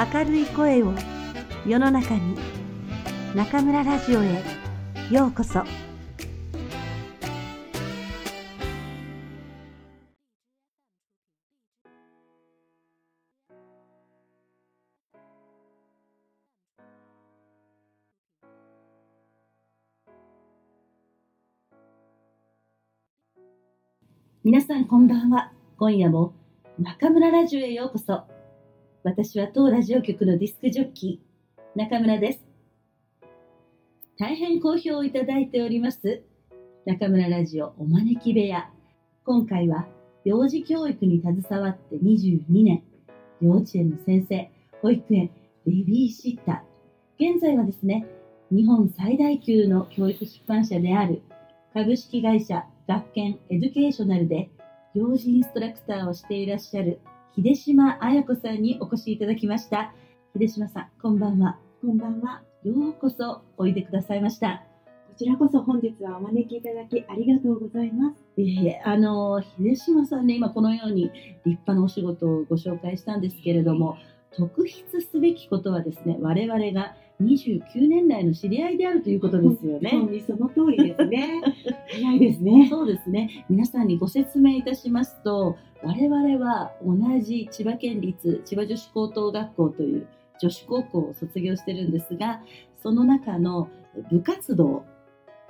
明るい声を世の中に中村ラジオへようこそ。皆さんこんばんは。今夜も中村ラジオへようこそ。私は当ラジオ局のディスクジョッキー中村です。大変好評をいただいております中村ラジオお招き部屋。今回は幼児教育に携わって22年幼稚園の先生保育園ベビーシッター。現在はですね日本最大級の教育出版社である株式会社学研エデュケーショナルで幼児インストラクターをしていらっしゃる秀島彩子さんにお越しいただきました秀島さんこんばんはこんばんは。ようこそおいでくださいましたこちらこそ本日はお招きいただきありがとうございます。いえいえあの秀島さんね今このように立派なお仕事をご紹介したんですけれども特筆すべきことはですね我々が29年来の知り合いであるということですよね。本当にその通りですね。早いですね。そうですね。皆さんにご説明いたしますと、我々は同じ千葉県立千葉女子高等学校という女子高校を卒業してるんですが、その中の部活動、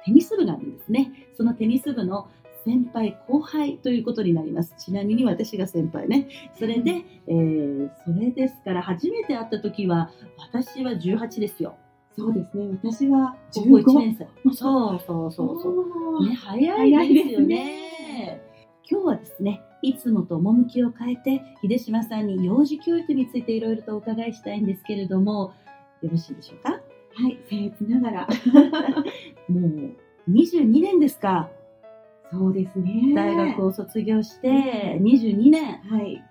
テニス部があるんですね。そのテニス部の先輩後輩ということになります。ちなみに私が先輩ね。それで、えーそれですから初めて会った時は私は18ですよ。そうですね。私は高校1 15年生。そうそうそうそう。ね、早いですよね。今日はですね、いつもと趣を変えて、秀島さんに幼児教育についていろいろとお伺いしたいんですけれども、よろしいでしょうか？はい、僭越ながら。もう22年ですか、そうですね。大学を卒業して22年、はい。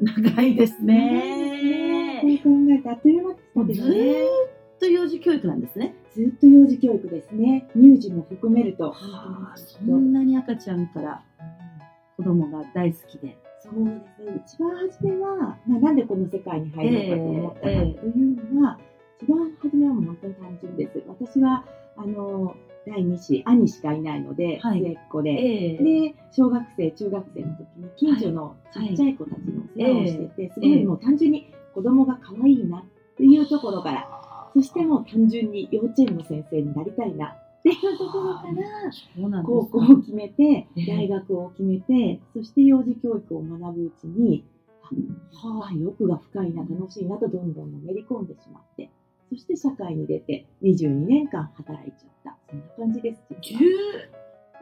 長いですそうね。考えてあっという間ですね。っと幼児教育なんですね。ずっと幼児教育ですね。乳児も含めると。はあ、そんなに赤ちゃんから子供が大好きで。そうですね。一番初めは、まあ、なんでこの世界に入ろうかと思ったかというのは、一番初めはもう本当に単純です。私は、あの、第二子、兄しかいないので、はい末っ子で、ええで、小学生、中学生の時に近所のちっちゃい子たちの世話をしてて、すごいもう単純に子供が可愛いなっていうところから、そしてもう単純に幼稚園の先生になりたいなっていうところから、高校かを決めて、ええ。大学を決めて、そして幼児教育を学ぶうちに、はあ、欲が深いな、楽しいなとどんどんのめり込んでしまって、そして社会に出て22年間働いちゃった。そんな感じです。実10は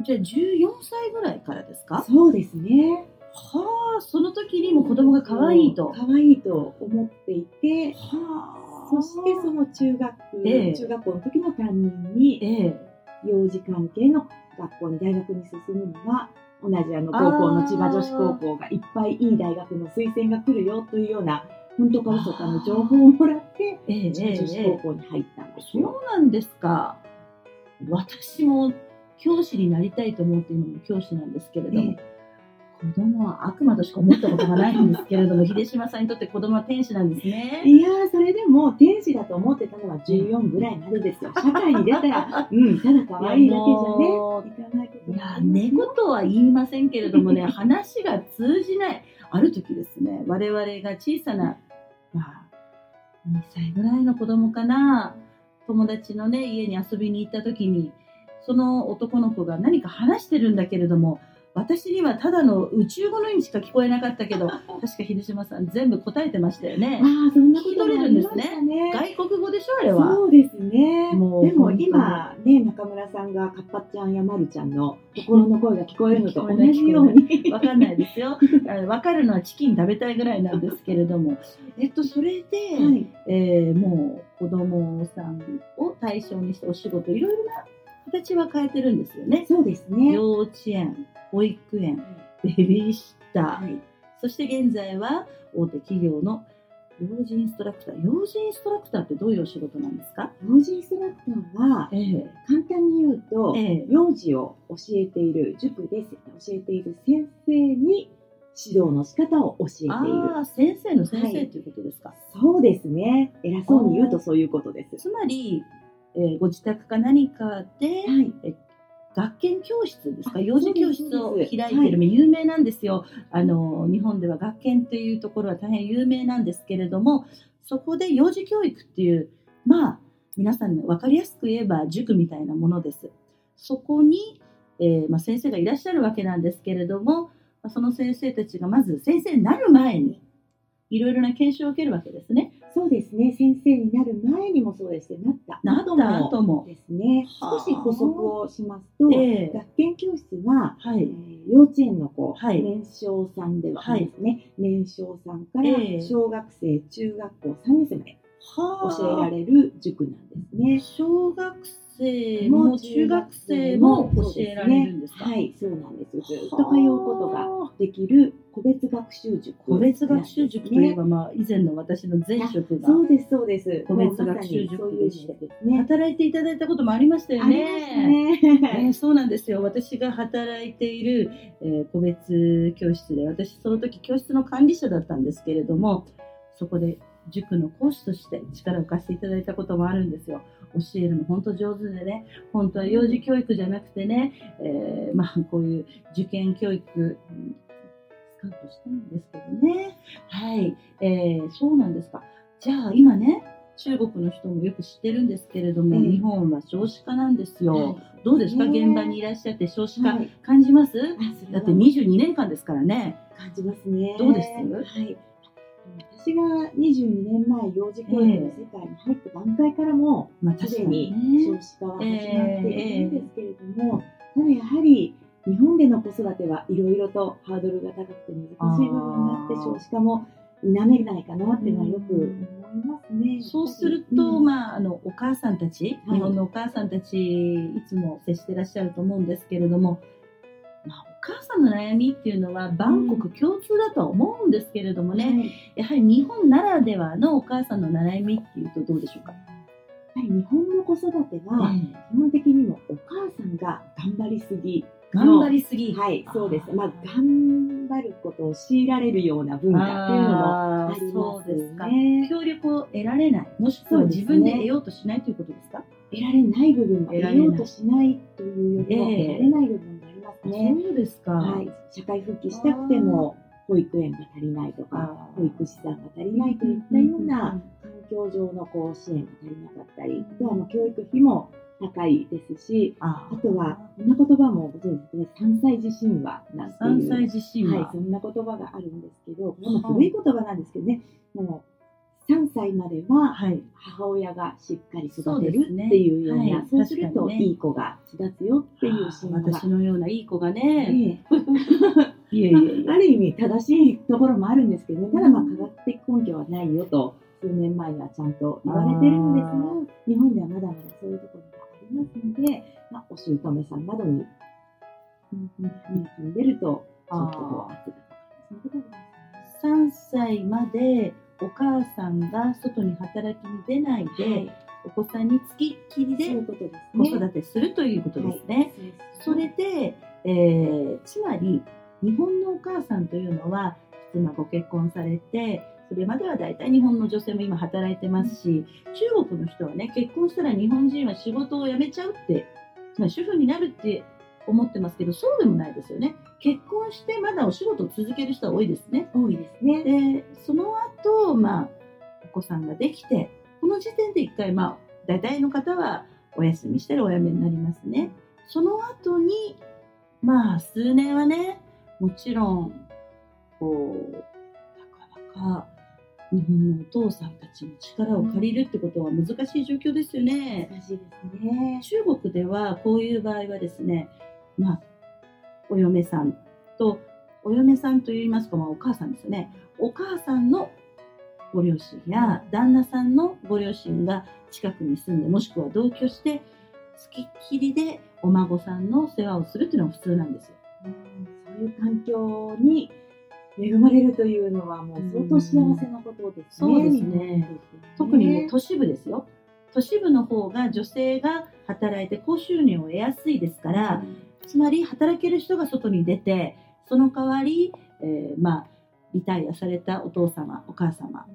じゃあ14歳ぐらいからですか？そうですね。はあその時にも子供が可愛いと。可愛いと思っていて、はあ。そしてその中学、ええ。中学校の時の担任に、ええ幼児関係の学校に大学に進むには同じあの高校の千葉女子高校がいっぱいいい大学の推薦が来るよというような本当か嘘かの情報をもらってええ千葉女子高校に入ったんですよ。そうなんですか。私も教師になりたいと思って今も教師なんですけれども、子供は悪魔としか思ったことがないんですけれども 秀島さんにとって子供は天使なんですね。いやーそれでも天使だと思ってたのは14ぐらいまでですよ。社会に出たら、うん、ただ可愛いだけじゃね、もいかないことい。や猫とは言いませんけれどもね話が通じない。ある時ですね我々が小さな、まあ、2歳ぐらいの子供かな。友達のね家に遊びに行った時にその男の子が何か話してるんだけれども私にはただの宇宙語の意味しか聞こえなかったけど 確か秀島さん全部答えてましたよねああ、そんなこともありま聞き取れるんですしたね。外国語でしょあれはそうですね。もうでも今ね、中村さんがカッパちゃんやまるちゃんの心の声が聞こえるのと同じように。わかんないですよ。わかるのはチキン食べたいぐらいなんですけれども、えっと、それで、はい。えーもう子供さんを対象にしたお仕事、いろいろな形は変えてるんですよね。そうですね。幼稚園、保育園、ベビーシッター、はい。そして現在は大手企業の幼児インストラクター。幼児インストラクターってどういうお仕事なんですか？幼児インストラクターは、ええ簡単に言うと、ええ幼児を教えている塾で教えている先生に指導の仕方を教えている。先生の先生ということですか？そうですね。偉そうに言うとそういうことです。つまり、えーご自宅か何かで、はい。学研教室ですか？あ幼児教室を開いてる、有名なんですよ。あの日本では学研というところは大変有名なんですけれどもそこで幼児教育っていうまあ皆さんに分かりやすく言えば塾みたいなものです。そこに、えーまあ、先生がいらっしゃるわけなんですけれどもまあその先生たちがまず先生になる前にいろいろな研修を受けるわけですねそうですね。先生になる前にもそうですし、なった。なった後もですね。はあ。少し補足をしますと、ええ。学研教室は、えはい。ー幼稚園の子、はい。年少さんでははいですね、年少さんからええ。小学生、中学校3年生までは教えられる塾なんですね。小学生も中学生も教えられるんですか？はい、そうなんです。ずっと通うことができる個別学習塾、個別学習塾といえば、まあ、以前の私の前職がそうです、そうです。個別学習塾ですね。働いていただいたこともありましたよありましたね。ね。えーそうなんですよ私が働いている、えー個別教室で私その時教室の管理者だったんですけれどもそこで塾の講師として力を貸していただいたこともあるんですよ。教えるの本当上手でね本当は幼児教育じゃなくてね、えーまあ、こういう受験教育うんスカウトしたんですけどね。はい、えーそうなんですか。じゃあ今ね中国の人もよく知ってるんですけれども、ええ日本は少子化なんですよ。はい。どうですか、ね現場にいらっしゃって少子化はい。感じます、は。だって22年間ですからね。感じますね。どうです？はい。私が22年前、幼児教育の世界に入った段階からも、まあすでに少子化は始まっているんですけれども、ただやはり日本での子育てはいろいろとハードルが高くて難しい部分があって、少子化も否めないかなっていうのはよく思いますね。そうすると、うんまあ、あのお母さんたち、はい。日本のお母さんたちいつも接してらっしゃると思うんですけれども、まあ、お母さんの悩みっていうのは万国共通だとは思うんですけれどもね、はい。やはり日本ならではのお母さんの悩みっていうとどうでしょうか、やはり日本の子育ては、ええ基本的にもお母さんが頑張りすぎ頑張りすぎ、はい、そうです。まあ、頑張ることを強いられるような文化っていうのもありますそうですか。ね。協力を得られない。もしくは自分で得ようとしないということですか？得られない部分も得ようとしないというよりも、ええ。得られない部分がありますね。そうですか、はい、社会復帰したくても、保育園が足りないとか、保育士さんが足りないといったような環境上のこう支援が足りなかったり、あとはもう教育費も高いですし、ああとは、こんな言葉もご存知ですね、3歳児神話なんていう。3歳自身は、はい、そんな言葉があるんですけど、これも古い言葉なんですけどね、もう3歳までははい。母親がしっかり育そうてるっていうような、はいそうするとい。い子が育つよっていう神話が。私。のようないい子がね、ね いえいえいえ。ある意味正しいところもあるんですけどね、ただまあ科学的根拠はないよと、数年前にはちゃんと言われてるんですが日本ではまだまだそういうところりますので、まあ、お姑さんなどに、うんうんうん、出ると、ちょっとこう圧がかかる。そういうことがありますね。3歳までお母さんが外に働きに出ないで、はいお子さんにつきっきりで子ね。育てするということですね。はいそれで、えーつまり日本のお母さんというのは普通まあご結婚されてそれまでは大体日本の女性も今働いてますし中国の人はね結婚したら日本人は仕事を辞めちゃうってつまり主婦になるって思ってますけどそうでもないですよね。結婚してまだお仕事を続ける人は多いですね。多いですね。でその後、まあお子さんができてこの時点で一回まあ大体の方はお休みしたらお辞めになりますね。その後にまあ数年はねもちろんこうなかなか日本のお父さんたちの力を借りるってことは難しい状況ですよね。難しいですね。中国ではこういう場合はですね、まあ、お嫁さんと、お嫁さんといいますか、まあ、お母さんですよね。お母さんのご両親や旦那さんのご両親が近くに住んで、もしくは同居して、付きっきりでお孫さんの世話をするっていうのが普通なんですよ。うんそういう環境に恵まれるというのはもう相当幸せなことですね。そうですね特にね、都市部ですよ。都市部の方が女性が働いて高収入を得やすいですから、つまり働ける人が外に出てその代わり、えーまあ、リタイアされたお父様、お母様、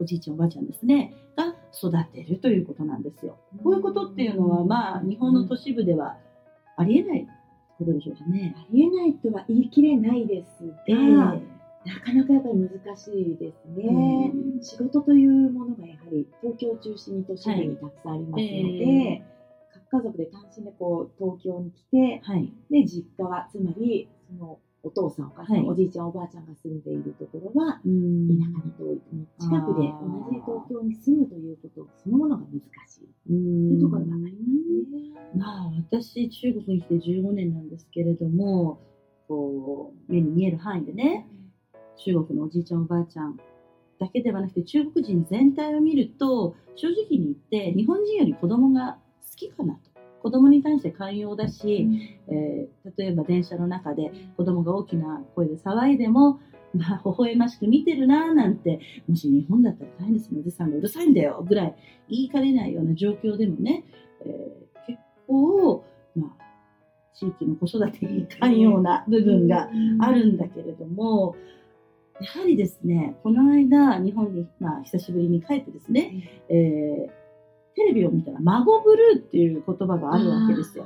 おじいちゃん、おばあちゃんですね、が育てるということなんですよ。こういうことっていうのは、まあ、日本の都市部ではありえないことでしょうかね。ありえないとは言い切れないですが、えなかなかやっぱり難しいですえね。うん。仕事というものがやはり東京を中心に都市部にたくさんありますので、え各家族で単身でこう東京に来て、はい。で実家はつまりそのお父さんお母さん、はい。おじいちゃんおばあちゃんが住んでいるところはうん。田舎に遠い近くで同じ東京に住むということそのものが難しい。というところがありますね。まあ、私、中国に来て15年なんですけれども、こう、目に見える範囲でね、中国のおじいちゃんおばあちゃんだけではなくて中国人全体を見ると正直に言って日本人より子供が好きかなと。子供に対して寛容だし、えー例えば電車の中で子供が大きな声で騒いでもまあ微笑ましく見てるななんてもし日本だったら大変ですよおじさんがうるさいんだよぐらい言いかねないような状況でもね、えー結構まあ地域の子育てに寛容な部分があるんだけれども、やはりですね、この間、日本に、まあ、久しぶりに帰ってですね、えーテレビを見たら、孫ブルーっていう言葉があるわけですよ。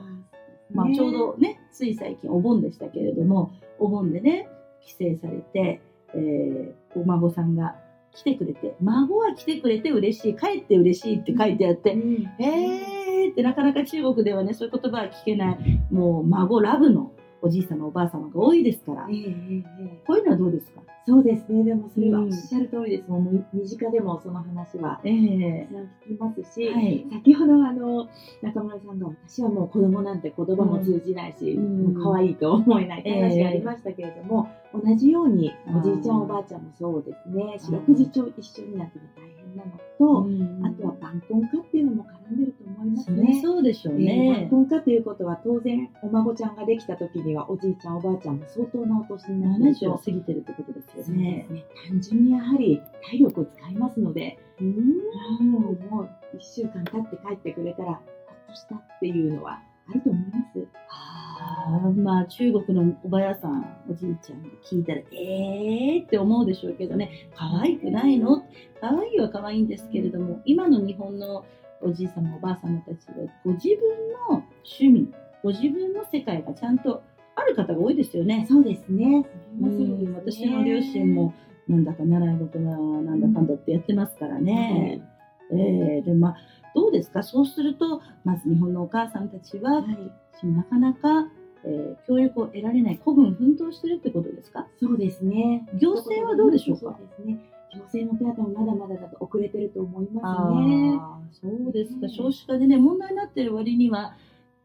まあ、ちょうどね、つい最近お盆でしたけれども、お盆でね、帰省されて、えーお孫さんが来てくれて、孫は来てくれて嬉しい、帰って嬉しいって書いてあって、うん。えーってなかなか中国ではね、そういう言葉は聞けない、もう孫ラブのおじい様、おばあ様が多いですから、ええええええ。こういうのはどうですか？そうですね、でもそれはうん。おっしゃる通りです、もうみ身近でもその話はええ。たくさん聞きますし、はい。先ほどあの中村さんが私はもう子供なんて言葉も通じないし、うん。もう可愛いと思えないって話がありましたけれども、同じようにうんおじいちゃんおばあちゃんもそうですね、四うん六時中一緒になっても大変なのと、うんあとは晩婚化っていうのも絡んでると思いますね。そうでしょうえーね晩。婚化ということは当然お孫ちゃんができた時にはおじいちゃんおばあちゃんも相当なお年になる70をと過ぎてるってことですよね。ね単純にやはり体力を使いますので、うんもうもう1週間経って帰ってくれたらほっとしたっていうのはあると思います。あ中国のおばやさん、おじいちゃんが聞いたら、えーって思うでしょうけどね、可愛くないの？可愛いは可愛いんですけれども、今の日本のおじい様、おばあ様たちは、ご自分の趣味、ご自分の世界がちゃんとある方が多いですよね。そうですね。うん私の両親もなんだか習い事だなんだかんだってやってますからね。えーでもまあどうですか？そうするとまず日本のお母さんたちは、はい、なかなか、えー教育を得られない孤軍奮闘してるってことですか？そうですね。行政はどうでしょうか？そうですね。行政の手当もまだまだだと遅れてると思いますね。そうですかね少子化でね問題になってる割には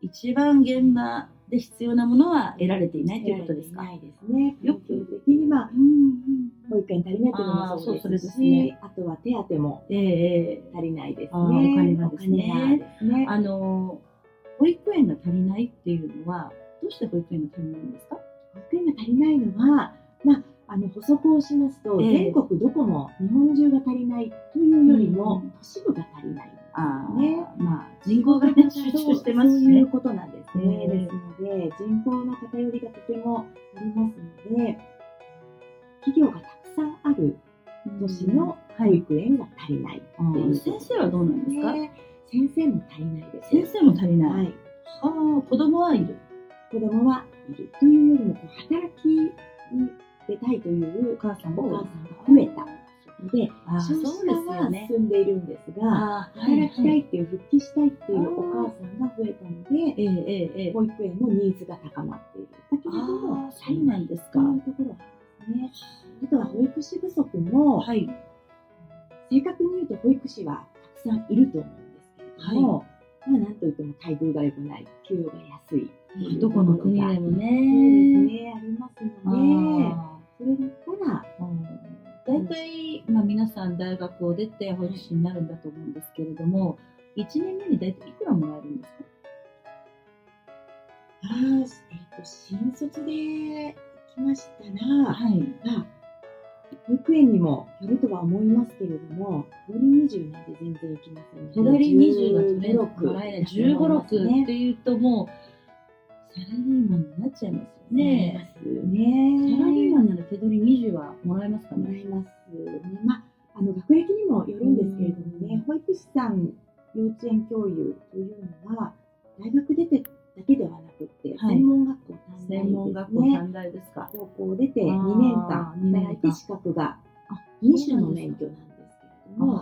一番現場で必要なものは得られていないということですか？ないですね。よく的にまあ保育園足りないというのもそうですすねあとは手当も足りないですね。あーお金がですねお金がですね。あの保育園が足りないっていうのはどうして保育園が足りないんですか？保育園が足りないのは、まあ、あの補足をしますと、ええ全国どこも日本中が足りないというよりも、うん都市部が足りないんですあーね。まあ人口が、ね、集中してますしねそういう。ことなんですね。ええですので、人口の偏りがとてもありますので、企業がたくさんある都市の保育園が足りないあー先生はどうなんですか、ね先生も足りないです。先生も足りない。はい。はあ、子供はいる。子供はいるというよりも、こう働きに出たいというお母さんお母さんが増えたので、少子そうです化はよね。進んでいるんですが、働きたいっていう、復帰したいっていうお母さんが増えたので、保育園のニーズが高まっている。だけれどもそうなんですかというところね。あとは保育士不足も、はい。正確に言うと保育士はたくさんいると思うんですけれども、まあなんといっても待遇が良くない、給与が安い。どこの国でもね。ね、ありますあので、ーそれだったら、大体、まあ、皆さん大学を出て保育士になるんだと思うんですけれども、1年目に大体いくらもらえるんですか？あーえっ、と、新卒で行きましたら、はい。まあ、保育園にもよるとは思いますけれども、手取り20なんて全然行きませんので手取り20が取れ15もらえない。15、6っていうともう、サラリーマンになっちゃいますよねえ。ねサラリーマンなら手取り20はもらえますかね？もらいますね。まあ、あの学歴にもよるんですけれどもね、保育士さん、幼稚園教諭というのは、大学出てだけではなくて、はい専門学校短大専門学校。短大ですか。高校出てあー2年間二年間働いて資格があ2種の免許なんですけれども、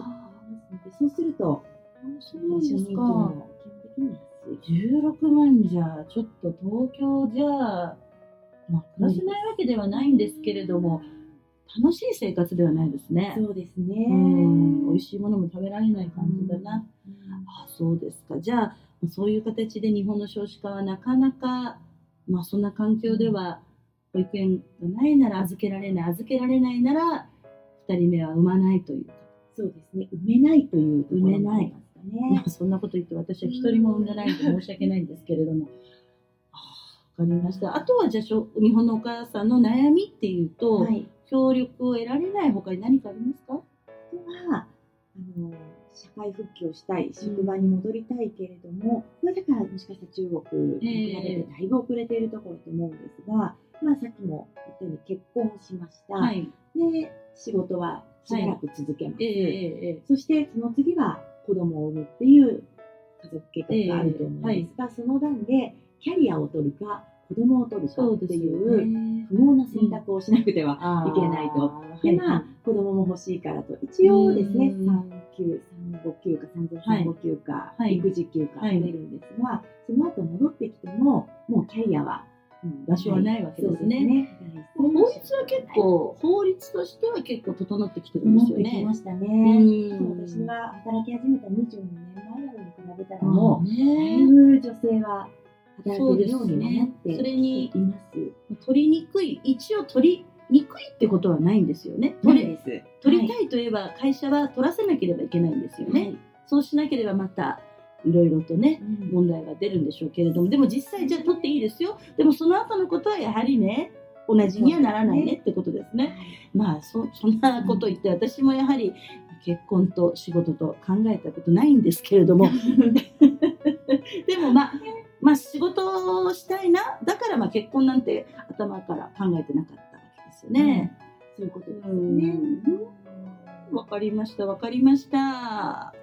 そうすると、初任給か？も基本的に安い。16万じゃ、ちょっと東京じゃ、まあ、暮らせないわけではないんですけれども、楽しい生活ではないですね。そうですね。うん、美味しいものも食べられない感じだな。うんあ、そうですか。じゃあ、そういう形で日本の少子化はなかなか、まあ、そんな環境では、保育園がないなら預けられない、預けられないなら、2人目は産まないというか。そうですね。埋めないというところもありますかねまあ。そんなこと言って私は一人も産んでないんで申し訳ないんですけれども。ああわかりました。あとはじゃあしょ日本のお母さんの悩みっていうと、はい。協力を得られない他に何かありますか？は、あの、社会復帰をしたい、職場に戻りたいけれども、これだからもしかしたら中国に比べてだいぶ遅れているところと思うんですが、まあさっきも言ったように結婚をしました。はい。で、仕事はしばらく続けます。そしてその次は子供を産むっていう家族計画があると思うんです。が、その段でキャリアを取るか子供を取るかっていうね。不毛な選択をしなくては、いけないと。はいでまあ子供も欲しいからと一応ですねうん産休産後休暇産前産後休暇、はい。育児休暇はい取れるんですが、その後戻ってきてももうキャリアは、うん場所はないわけですね法律は結構、法律としては結構整ってきてるんですよねきま。したうね。私が働き始めた22年前などに比べたらももう、うだいね、ぶ女性は働いてるようにもなってそれにいます。取りにくい、一応取りにくいってことはないんですよね。取りす。取りたいといえば会社は取らせなければいけないんですよね。はいそうしなければまたいろいろとね、うん問題が出るんでしょうけれども、でも実際じゃあ取っていいですよ。でもその後のことはやはりね、同じにはならないねってことですね。まあそそんなこと言って私もやはり結婚と仕事と考えたことないんですけれども でもまあまあ仕事をしたいなだからまあ結婚なんて頭から考えてなかったわけですよね。そういうことですうね。んわかりましたわかりました。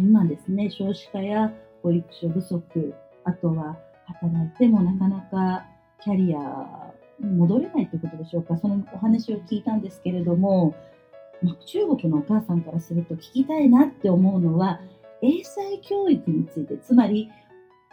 今ですね少子化や保育所不足あとは働いてもなかなかキャリアに戻れないということでしょうか。そのお話を聞いたんですけれども、まあ、中国のお母さんからすると聞きたいなって思うのは英才教育についてつまり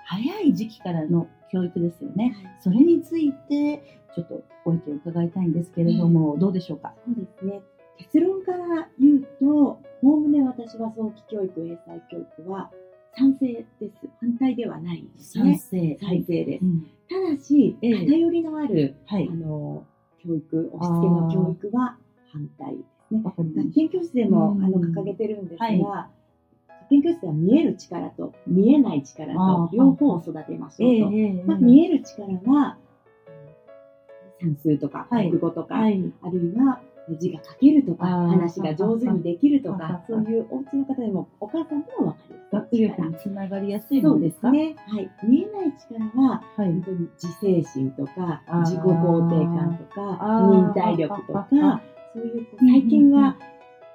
早い時期からの教育ですよね。それについてちょっとご意見を伺いたいんですけれども、どうでしょうか？そうですね。結論から言うと、おおむね私は早期教育、英才教育は賛成です。反対ではないですね。成。賛成です。うん。ただし、ええ。偏りのある、はい。あの教育、押し付けの教育は反対ですね。学研教室でもうん。あの掲げてるんですが、はい。学研教室では見える力と見えない力と両方を育てましょうと。ええ。まあ、見える力は算数とかはい。国語とか、はい。あるいは字が書けるとか話が上手にできるとかそういうお家の方でもお母さんでも分かる。学力につながりやすいそうのですか？ですね、はい、見えない力ははい。本当に自制心とか自己肯定感とか忍耐力とかそういう最近は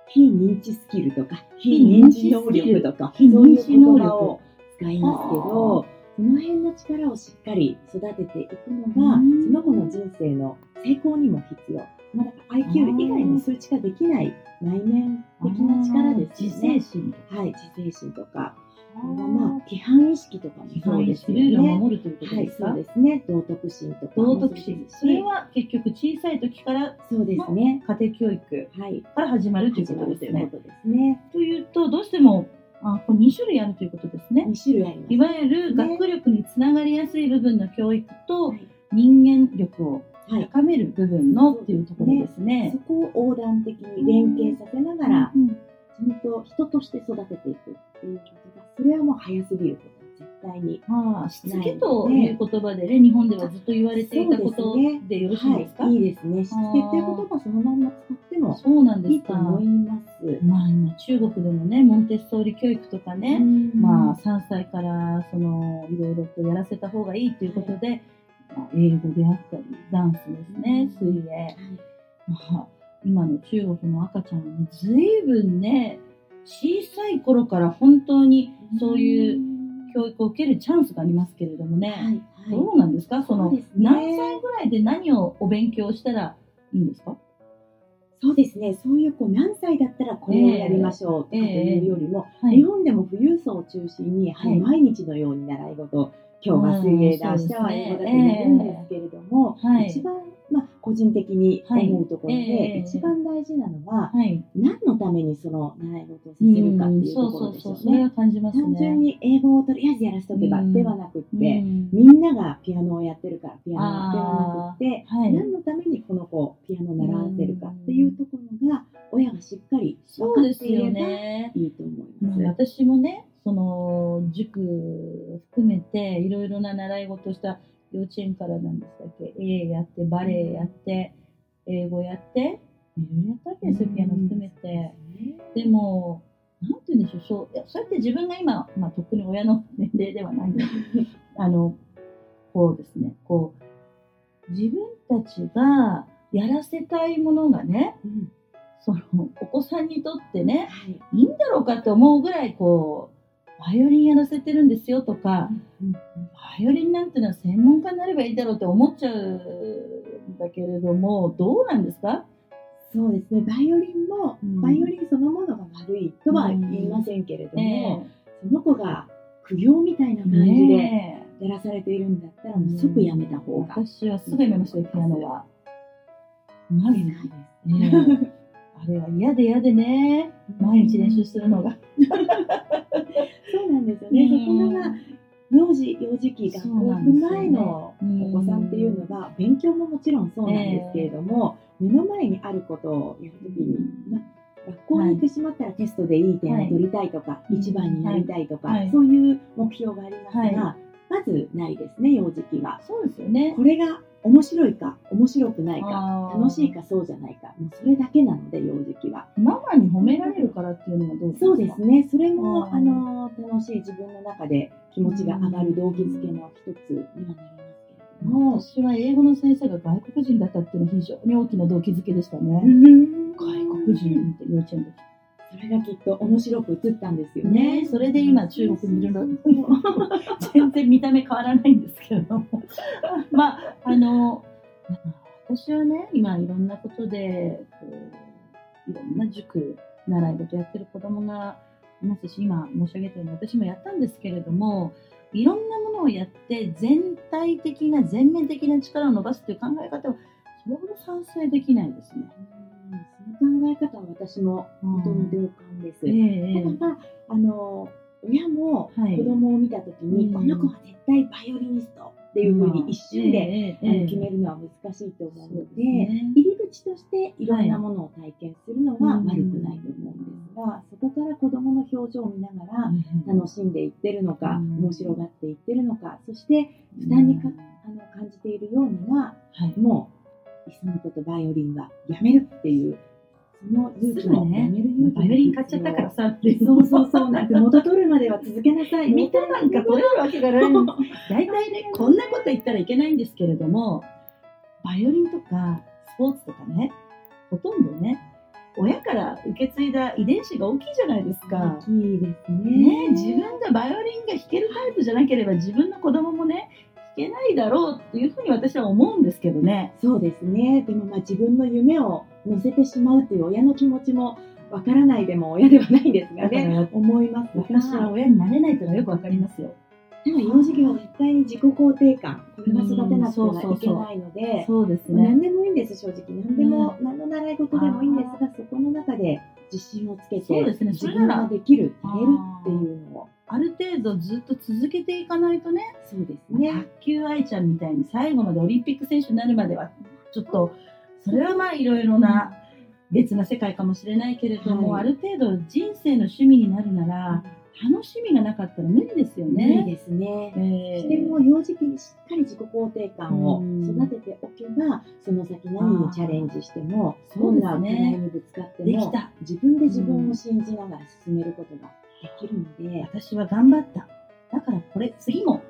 非認知スキルとか非非認知能力とか非認知能力葉を使いますけどその辺の力をしっかり育てていくのがうん。その子の人生の成功にも必要。まあ、IQ 以外の数値化できない内面的な力ですよ自ね。制心はい、自制心とか、まあ、規範意識とかもそうですよルールをね。守るということはい、ですか、そうですね。道徳心とかも道。徳心それは結局小さい時からそうですね。家庭教育はい。から始まるということですよね。というですね。というとどうしてもあこれ2種類あるということですね。2種類あります。いわゆる学力につながりやすい部分の教育とはい人間力をはい。高める部分のっていうところですねそ。こを横断的に連携させながら、うんちゃんと人として育てていくっていうことが、それはもう早すぎることは絶対に。まあ、しつけという言葉でね、日本ではずっと言われていたことそうでよろしいですか、はい、いいですね。しつけっていう言葉そのまんま使ってもそうなんですか。いいと思います。まあ今中国でもね、モンテッソーリ教育とかね、まあ3歳からそのいろいろとやらせた方がいいということで、まあ英語であったり、ダンスですね、水泳。まあ、今の中国の赤ちゃんはね、ずいぶんね、小さい頃から本当にそういう教育を受けるチャンスがありますけれどもね、はいはい。どうなんですか？そのね。何歳ぐらいで何をお勉強したらいいんですか？そうですね、そういうこう何歳だったらこれをやりましょうとかというよりも、は日本でも富裕層を中心に、はいはい。毎日のように習い事、今日は水泳だ、うん明日は英語だってそうですねやるんですけれども、はい一番、まあ、個人的に思うところで、一番大事なのは、はい。何のためにその習い事をさせるかっていうところですよそうそうそう、それね。単純に英語をとりあえずやらせとけばうんではなくって、うんみんながピアノをやってるからピアノではなくって、はい何のためにこの子をピアノを習わせるかっていうところが親がしっかりそう分かですよっていればね。いいと思いまあます。私もね、その塾を含めていろいろな習い事をした幼稚園からなんでしたっけ、絵やって、バレエやって、英語やって、いろいろやったわけですよ、ピアノ含めて。でも、なんて言うんでしょう、そういやそうやって自分が今、まあ、とっくに親の 年齢ではないんですけど、あの、こうですね、こう、自分たちがやらせたいものがね、うん。その、お子さんにとってね、はい。いいんだろうかって思うぐらい、こう、バイオリンやらせてるんですよとか、うんバイオリンなんてのは専門家になればいいだろうって思っちゃうんだけれども、どうなんですか？そうですね、バイオリンも、うん。バイオリンそのものが悪いとは言いませんけれども、えその子が苦行みたいなえ感じでやらされているんだったら、もう即やめた方が。私はすぐやめましたよ、ピアノは。まず、いねいですえあれは嫌で嫌でね、毎日練習するのが。そうなんですよね。そこが、まあ、幼児、幼児期、学校行く前のうんお子さんっていうのは、勉強ももちろんそうなんですけれども、目の前にあることをやるときに、まあ学校に行ってしまったらテストでいい点を取りたいとか、はい一番になりたいとか、はい。そういう目標がありますが、はまずないですね、幼児期は。そうですよね。これが面白いか、面白くないか、楽しいかそうじゃないか、もうそれだけなので、幼児期は。ママに褒められるからっていうのはどうですか？そうですね、それも、あの楽しい自分の中で気持ちが上がる動機づけの一つにはなりますけれども、私は英語の先生が外国人だったっていうのは非常に大きな動機づけでしたね。外国人って幼稚園で。それがきっと面白く映ったんですよね。ねそれで今中国にいるの。全然見た目変わらないんですけれども。まあ、あの、私はね、今いろんなことで、こう、いろんな塾、習い事やってる子供がいますし、今申し上げたように私もやったんですけれども、いろんなものをやって全体的な、全面的な力を伸ばすっていう考え方は、それほど賛成できないですね。え方は私も本当に同感です。だ、あの親もはい。子供を見たときに、うん。この子は絶対バイオリニストっていうふうに一瞬で、ええあの決めるのは難しいと思うので、入り口としていろんなものを体験するのははい。悪くないと思うんですが、そこから子供の表情を見ながら楽しんでいってるのか、うん。面白がっていってるのか、そして負担にかあの感じているようなら、はい。もう、いっそのことバイオリンはやめるっていう、その勇気もやめる勇気バイオリン買っちゃったからさってそうそうそう、なんて元取るまでは続けなさい。見たなんか取れるわけがない大体ねこんなこと言ったらいけないんですけれどもバイオリンとかスポーツとかねほとんどね親から受け継いだ遺伝子が大きいじゃないですか。大きいですね。ね、自分がバイオリンが弾けるタイプじゃなければ自分の子供もね弾けないだろうっていうふうに私は思うんですけどね。そうですね。でもまあ自分の夢を乗せてしまうっていう親の気持ちもわからないでも親ではないんですがね、ら思いますが。私は親になれないというのはよくわかりますよ。でも幼児期は絶対に自己肯定感、これは育てなくてはいけないので、そうですね。何でもいいんです、正直。何でも、何の習い事でもいいんですが、そこの中で自信をつけて、そうですね自分ができる、やれるっていうのを。ある程度ずっと続けていかないとねそうですね。卓球愛ちゃんみたいに最後までオリンピック選手になるまではちょっとそれはまあいろいろな別な世界かもしれないけれども、はい。ある程度人生の趣味になるなら楽しみがなかったら無理ですよ無理ね。ですね。えそしてもう幼児期にしっかり自己肯定感をうん。育てておけば、その先何にチャレンジしても、そうですね。どんな課題にぶつかっても、できた。自分で自分を信じながら進めることができるので、私は頑張った。だからこれ次も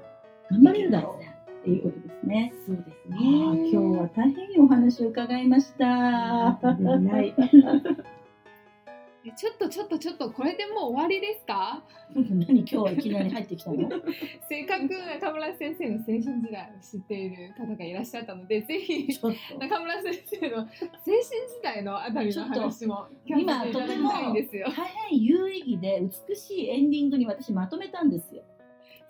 頑張れるだろうっていうことですね。そうですね。今日は大変いいお話を伺いました。ない。えちょっとちょっとちょっとこれでもう終わりですか？何今日はいきなり入ってきたの？せっかく中村先生の青春時代を知っている方がいらっしゃったのでぜひ。中村先生の青春時代のあたりの話も聞今かせていただきたいんですよ大変有意義で美しいエンディングに私まとめたんですよ。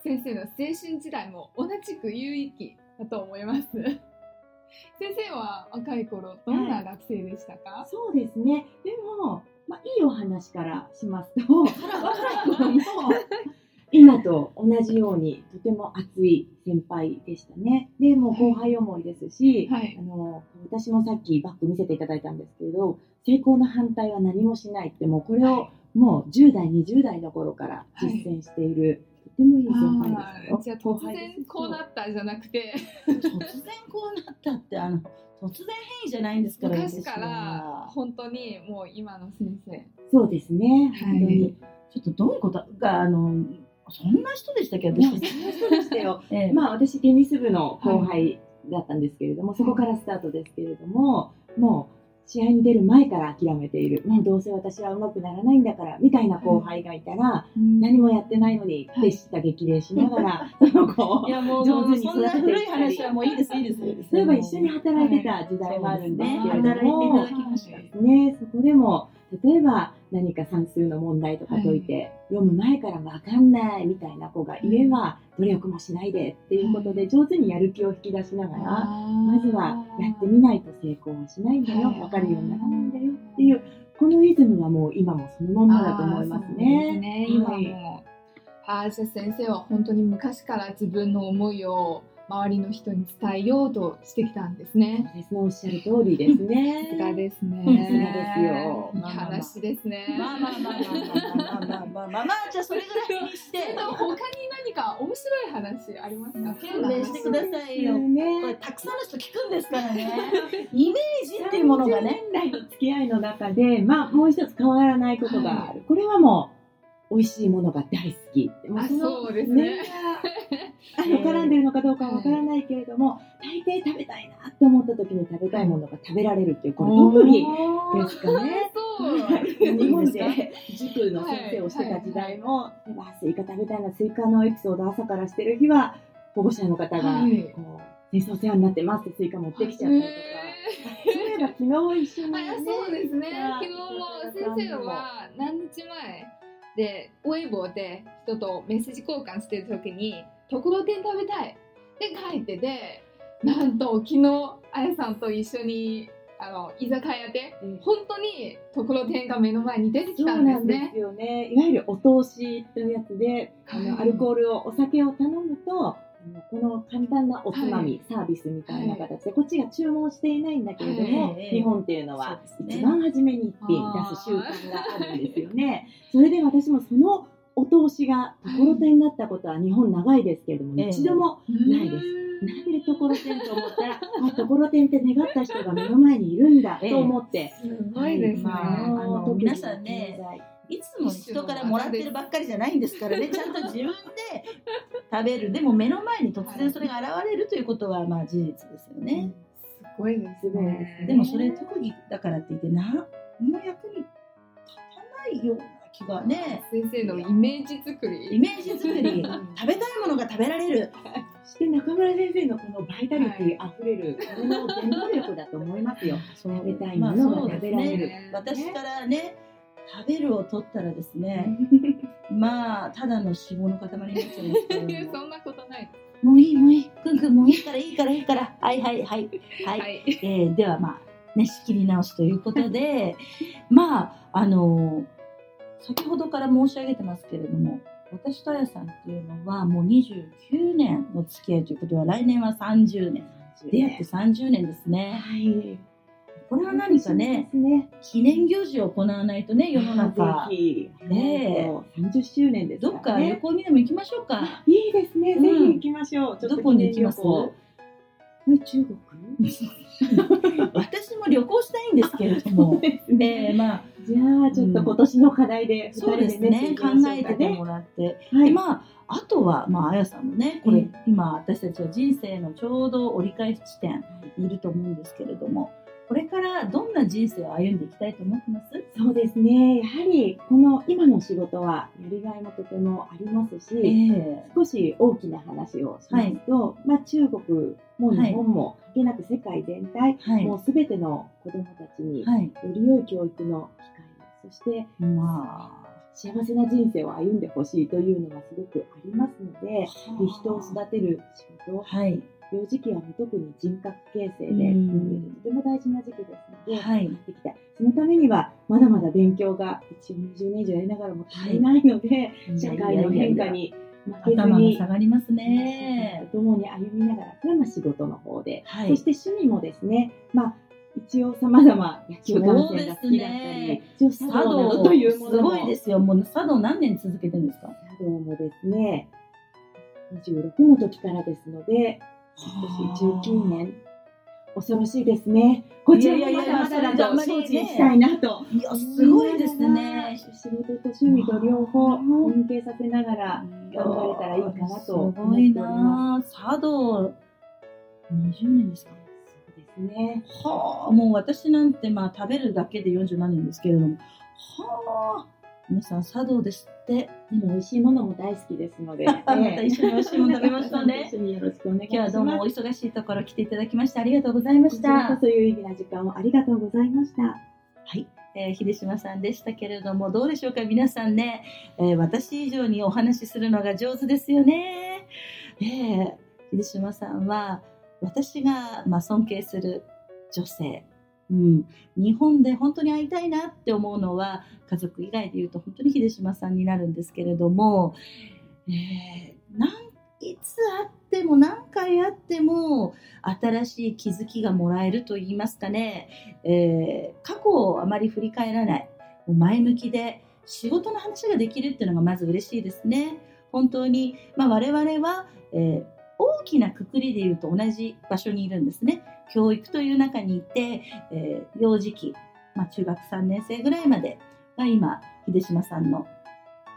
先生の青春時代も同じく有意義だと思います 先生は若い頃どんな学生でしたか、そうですね。でも、まあ、いいお話からしますと、若い頃も今と同じようにとても熱い先輩でしたね。で、もう後輩思いですし、はいあの私もさっきバッグ見せていただいたんですけれど、成功の反対は何もしないって、もうこれをもう10代、20代の頃から実践している、とてもいい先輩ですよ。あーじゃあ突然こうなったじゃなくて突然こうなったってあの突然変異じゃないんですから。昔から本当にもう今の先生そうですね、はい本当に。ちょっとどういうことがあのそんな人でしたっけ？いや、そん私。な人でしたよ。ええまあ私テニス部の後輩だったんですけれども、そこからスタートですけれども、もう試合に出る前から諦めている、まあ、どうせ私は上手くならないんだからみたいな後輩がいたら、何もやってないのにはい。ってした激励しながら、その子をいやもう上手にそんな古い話はもういいですいいです。そういえば一緒に働いてた時代もあるんですけれども、働いていただきました。ね、そこでも例えば何か算数の問題とか解いて、読む前から分かんないみたいな子がいれば、努力もしないでっていうことで上手にやる気を引き出しながら、まずはやってみないと成功はしないんだよ、はい分かるようにならないんだよっていうこのイズムはもう今もそのまんまだと思いますあーそうですね。ねはい。今も。あーじゃあ先生は本当に昔から自分の思いを周りの人に伝えようとしてきたんですね。ですねおっしゃる通りですね。さすがですね。いい話ですね。まあまあまあまあまあまあまあまあじゃあそれぐらいにして。他に何か面白い話ありますか？勘弁してくださいよ。これたくさんの人聞くんですからね。イメージっていうものがね。年代の付き合いの中で、まあもう一つ変わらないことがある。これはもう美味しいものが大好き。あそうですね。あの絡んでるのかどうかはわからないけれども、大抵食べたいなって思った時に食べたいものが食べられるっていう、これ特技ですかね。日本で塾の先生をしてた時代も、例えばスイカ食べたいな、スイカのエピソード朝からしてる日は、保護者の方が、はい。こう、先生お世話になってますってスイカ持ってきちゃったりとか、そういえば昨日一緒に、ね、あそうですね。あ昨日も先生は何日前でウェイボーで人とメッセージ交換してる時にところてん食べたい。って書いててなんと昨日あやさんと一緒にあの居酒屋でうん。本当にところてんが目の前に出てきたんでなんですね。すよね。いわゆるお通しというやつで、あはい。のアルコールを、お酒を頼むと、この簡単なおつまみ、はサービスみたいな形で、こっちが注文していないんだけれども、はい。日本っていうのは一番初めに一品出す習慣があるんですよね。それで私もそのお通しがところてんだったことは日本長いですけれども、ええ一度もないです。なんでところてんと思ったら、あ、ところてんって願った人が目の前にいるんだええと思って、すごいですね。まああの皆さんねいつも人からもらってるばっかりじゃないんですからね、ちゃんと自分で食べる。でも目の前に突然それが現れるということはまあ事実ですよね。すごいですすごいです。ね。ねでもそれ特技だからって言って何の役に立たないよ気がね。先生のイメージ作り。イメージ作り、食べたいものが食べられる。そして中村先生のこのバイタリティあふれる、これの原動力だと思いますよ。そう食べたいものが食べられる。ね。私からね、食べるを取ったらですね、まあただの脂肪の塊になっちゃうんですけども。そんなことない。もういいもういい、くんくんもういいからいいからいいから、はいはいはい、はい。はい。えーではまあ、ね、仕切り直しということで、まあ、あの先ほどから申し上げてますけれども、私とあやさんっていうのはもう29年の付き合いということは、来年は30年。出会って30年ですね。はい。これは何かね、ね。記念行事を行わないとね、世の中。ぜひ、ねえ30周年ですどっか旅ね。行にでも行きましょうか。いいですね。うんぜひ行きましょう。どこに行きます？記念旅行はい、中国？私も旅行したいんですけれども。ね。えーまあ、じゃあ、ちょっと今年の課題で、そうですね、考えててもらって。はい。でまああとは、まあ、あやさんもね、これ、ええ今、私たちは人生のちょうど折り返し地点にいると思うんですけれども、これからどんな人生を歩んでいきたいと思ってます？そうですね。やはり、この今の仕事はやりがいもとてもありますし、え少し大きな話をしますと、まあ、中国も日本も関係なく世界全体、はい。もうすべての子どもたちによはい。り良い教育の機会を、そしてま幸せな人生を歩んでほしいというのがすごくありますので、で人を育てる仕事、はい。幼児期はもう特に人格形成で、うん。とても大事な時期ですので、はい。やっていきたい。そのためには、まだまだ勉強が一応20年以上やりながらも足りないので、社会の変化に負けず頭がに、下がりますね。と共に歩みながら、それはまあ仕事の方で、はい。そして趣味もですね、まあ、一応様々野球観戦が好きだったり、一応茶茶道というもすのも。ごいですよ。もう茶道何年続けてるんですか？茶道もですね、26の時からですので、私19年、恐ろしいですね。こちらもまだまだだと承知したいなと。いや、すごいですね。仕事と趣味と両方連携させながら頑張れたらいいかなと思っておすごいりまな茶道、20年ですか？す。そうですね。はあ、もう私なんてまあ食べるだけで47年ですけれども、はあ、皆さん茶道ですって。でも美味しいものも大好きですので、また一緒に美味しいもの食べましょうね一緒によろしくお願いします。今日はどうもお忙しいところ来ていただきましてありがとうございました。そ有意義な時間をありがとうございました。はい。えー秀島さんでしたけれども、どうでしょうか皆さんね、えー私以上にお話しするのが上手ですよね。えー秀島さんは、私が、まあ、尊敬する女性、うん、日本で本当に会いたいなって思うのは、家族以外で言うと本当に秀島さんになるんですけれども、えーないつ会っても何回会っても新しい気づきがもらえると言いますかね、えー過去をあまり振り返らない。前向きで仕事の話ができるっていうのがまず嬉しいですね。本当に、まあ、我々は、えー大きなくくりで言うと同じ場所にいるんですね。教育という中にいて、えー幼児期、まあ、中学3年生ぐらいまでが今秀島さんの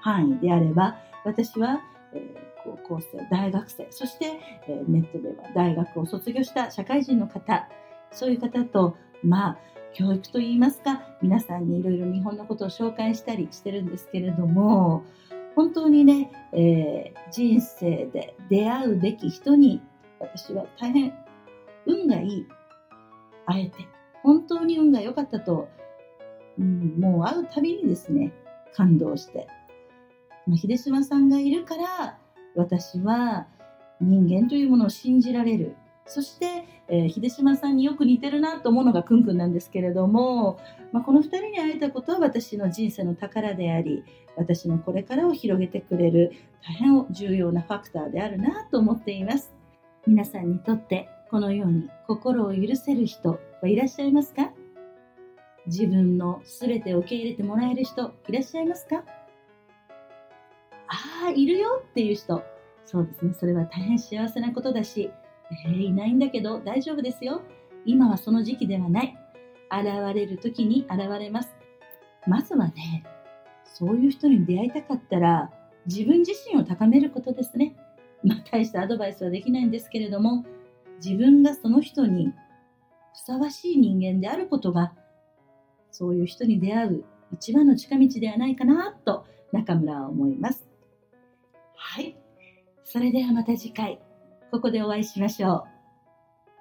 範囲であれば私は、えー高校生大学生そして、えーネットでは大学を卒業した社会人の方そういう方とまあ教育といいますか皆さんにいろいろ日本のことを紹介したりしてるんですけれども本当にね、えー人生で出会うべき人に私は大変運がいい。会えて本当に運が良かったと、うん、もう会うたびにですね感動して、まあ、秀島さんがいるから私は人間というものを信じられる。そして、えー秀島さんによく似てるなと思うのがくんくんなんですけれども、まあ、この2人に会えたことは私の人生の宝であり私のこれからを広げてくれる大変重要なファクターであるなと思っています皆さんにとってこのように心を許せる人はいらっしゃいますか？自分の全てを受け入れてもらえる人いらっしゃいますか？ああ、いるよっていう人。そうですね。それは大変幸せなことだし、えーいないんだけど大丈夫ですよ。今はその時期ではない。現れる時に現れます。まずはね、そういう人に出会いたかったら、自分自身を高めることですね。まあ、大したアドバイスはできないんですけれども、自分がその人にふさわしい人間であることが、そういう人に出会う一番の近道ではないかなと中村は思います。はい。それではまた次回、ここでお会いしましょ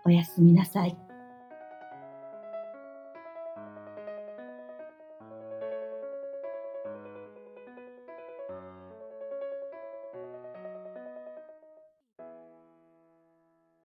う。おやすみなさい。